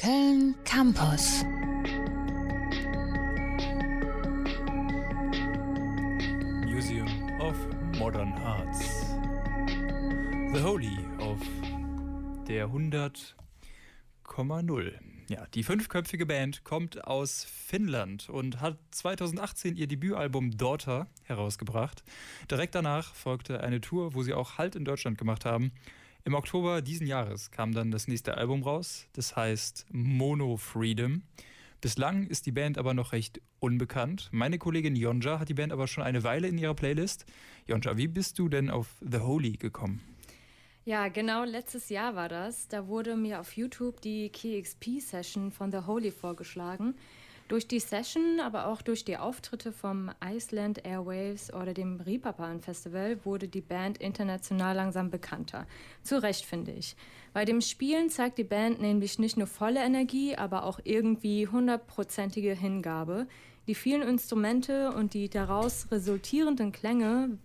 Köln Campus. Museum of Modern Arts. The Holy of der 100,0. Ja, die fünfköpfige Band kommt aus Finnland und hat 2018 ihr Debütalbum Daughter herausgebracht. Direkt danach folgte eine Tour, wo sie auch Halt in Deutschland gemacht haben. Im Oktober diesen Jahres kam dann das nächste Album raus, das heißt Mono Freedom. Bislang ist die Band aber noch recht unbekannt. Meine Kollegin Jonja hat die Band aber schon eine Weile in ihrer Playlist. Jonja, wie bist du denn auf The Holy gekommen? Ja, genau letztes Jahr war das. Da wurde mir auf YouTube die KXP-Session von The Holy vorgeschlagen. Durch die Session, aber auch durch die Auftritte vom Iceland Airwaves oder dem Reeperbahn Festival wurde die Band international langsam bekannter. Zu Recht, finde ich. Bei dem Spielen zeigt die Band nämlich nicht nur volle Energie, aber auch irgendwie hundertprozentige Hingabe. Die vielen Instrumente und die daraus resultierenden Klänge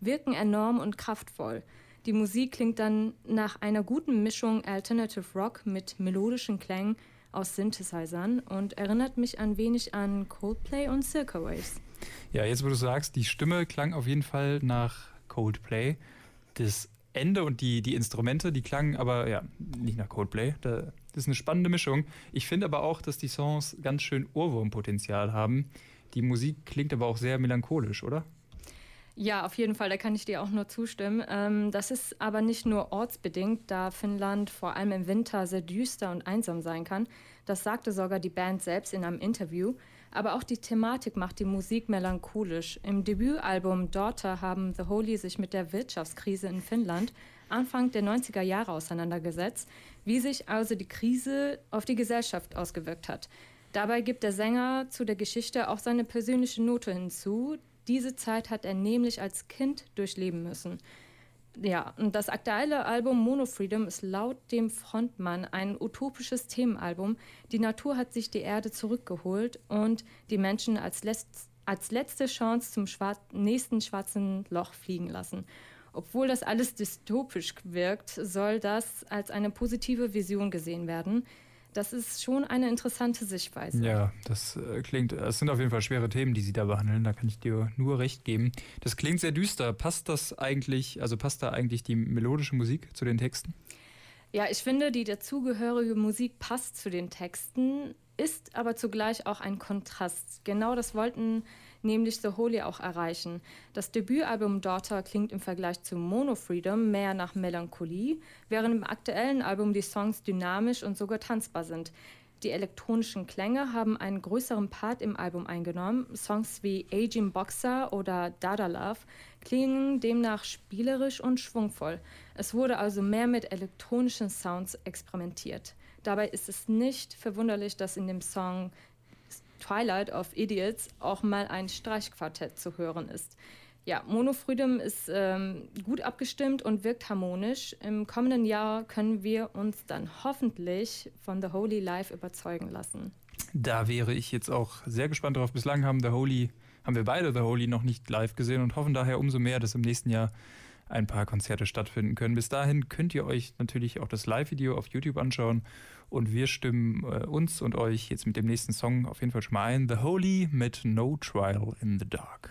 wirken enorm und kraftvoll. Die Musik klingt dann nach einer guten Mischung Alternative Rock mit melodischen Klängen aus Synthesizern und erinnert mich ein wenig an Coldplay und Circa Waves. Ja, jetzt wo du sagst, die Stimme klang auf jeden Fall nach Coldplay. Das Ende und die, die Instrumente, die klangen aber ja nicht nach Coldplay. das ist eine spannende Mischung. Ich finde aber auch, dass die Songs ganz schön Ohrwurmpotenzial haben. Die Musik klingt aber auch sehr melancholisch, oder? Ja, auf jeden Fall, da kann ich dir auch nur zustimmen. Ähm, das ist aber nicht nur ortsbedingt, da Finnland vor allem im Winter sehr düster und einsam sein kann. Das sagte sogar die Band selbst in einem Interview. Aber auch die Thematik macht die Musik melancholisch. Im Debütalbum Daughter haben The Holy sich mit der Wirtschaftskrise in Finnland Anfang der 90er Jahre auseinandergesetzt, wie sich also die Krise auf die Gesellschaft ausgewirkt hat. Dabei gibt der Sänger zu der Geschichte auch seine persönliche Note hinzu, diese Zeit hat er nämlich als Kind durchleben müssen. Ja, und das aktuelle Album Mono Freedom ist laut dem Frontmann ein utopisches Themenalbum. Die Natur hat sich die Erde zurückgeholt und die Menschen als, letzt, als letzte Chance zum schwar nächsten schwarzen Loch fliegen lassen. Obwohl das alles dystopisch wirkt, soll das als eine positive Vision gesehen werden. Das ist schon eine interessante Sichtweise. Ja, das äh, klingt, es sind auf jeden Fall schwere Themen, die Sie da behandeln, da kann ich dir nur recht geben. Das klingt sehr düster. Passt das eigentlich, also passt da eigentlich die melodische Musik zu den Texten? Ja, ich finde, die dazugehörige Musik passt zu den Texten, ist aber zugleich auch ein Kontrast. Genau das wollten nämlich The Holy auch erreichen. Das Debütalbum Daughter klingt im Vergleich zu Mono Freedom mehr nach Melancholie, während im aktuellen Album die Songs dynamisch und sogar tanzbar sind. Die elektronischen Klänge haben einen größeren Part im Album eingenommen. Songs wie Aging Boxer oder Dada Love klingen demnach spielerisch und schwungvoll. Es wurde also mehr mit elektronischen Sounds experimentiert. Dabei ist es nicht verwunderlich, dass in dem Song Twilight of Idiots auch mal ein Streichquartett zu hören ist. Ja, Monofreedom ist ähm, gut abgestimmt und wirkt harmonisch. Im kommenden Jahr können wir uns dann hoffentlich von The Holy Live überzeugen lassen. Da wäre ich jetzt auch sehr gespannt drauf. Bislang haben The Holy, haben wir beide The Holy noch nicht live gesehen und hoffen daher umso mehr, dass im nächsten Jahr ein paar Konzerte stattfinden können. Bis dahin könnt ihr euch natürlich auch das Live-Video auf YouTube anschauen und wir stimmen äh, uns und euch jetzt mit dem nächsten Song auf jeden Fall schon mal ein. The Holy mit No Trial in the Dark.